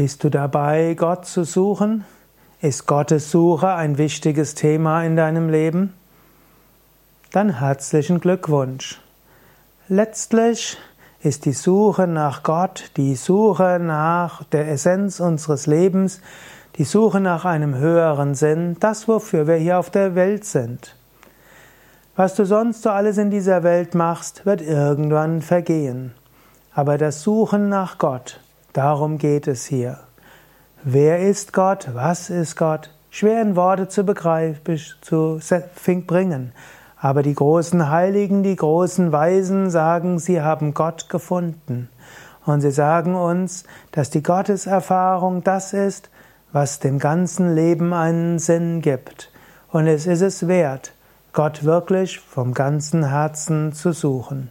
Bist du dabei, Gott zu suchen? Ist Gottes Suche ein wichtiges Thema in deinem Leben? Dann herzlichen Glückwunsch. Letztlich ist die Suche nach Gott, die Suche nach der Essenz unseres Lebens, die Suche nach einem höheren Sinn, das, wofür wir hier auf der Welt sind. Was du sonst so alles in dieser Welt machst, wird irgendwann vergehen. Aber das Suchen nach Gott, Darum geht es hier. Wer ist Gott? Was ist Gott? Schwer in Worte zu begreifen, zu bringen. Aber die großen Heiligen, die großen Weisen sagen, sie haben Gott gefunden. Und sie sagen uns, dass die Gotteserfahrung das ist, was dem ganzen Leben einen Sinn gibt. Und es ist es wert, Gott wirklich vom ganzen Herzen zu suchen.